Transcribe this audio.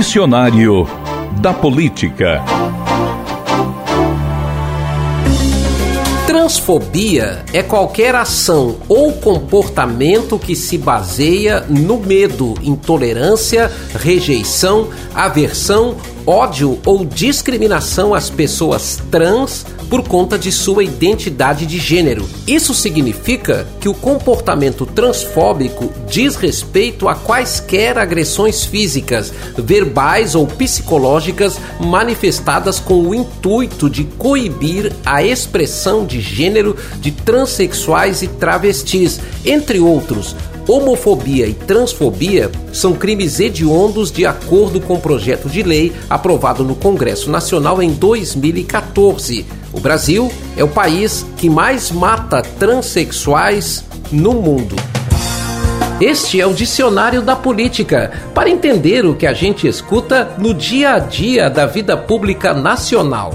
Dicionário da Política. Transfobia é qualquer ação ou comportamento que se baseia no medo, intolerância, rejeição, aversão, ódio ou discriminação às pessoas trans por conta de sua identidade de gênero. Isso significa que o comportamento transfóbico diz respeito a quaisquer agressões físicas, verbais ou psicológicas manifestadas com o intuito de coibir a expressão de gênero de transexuais e travestis, entre outros, homofobia e transfobia são crimes hediondos de acordo com o projeto de lei aprovado no Congresso Nacional em 2014. O Brasil é o país que mais mata transexuais no mundo. Este é o Dicionário da Política, para entender o que a gente escuta no dia a dia da vida pública nacional.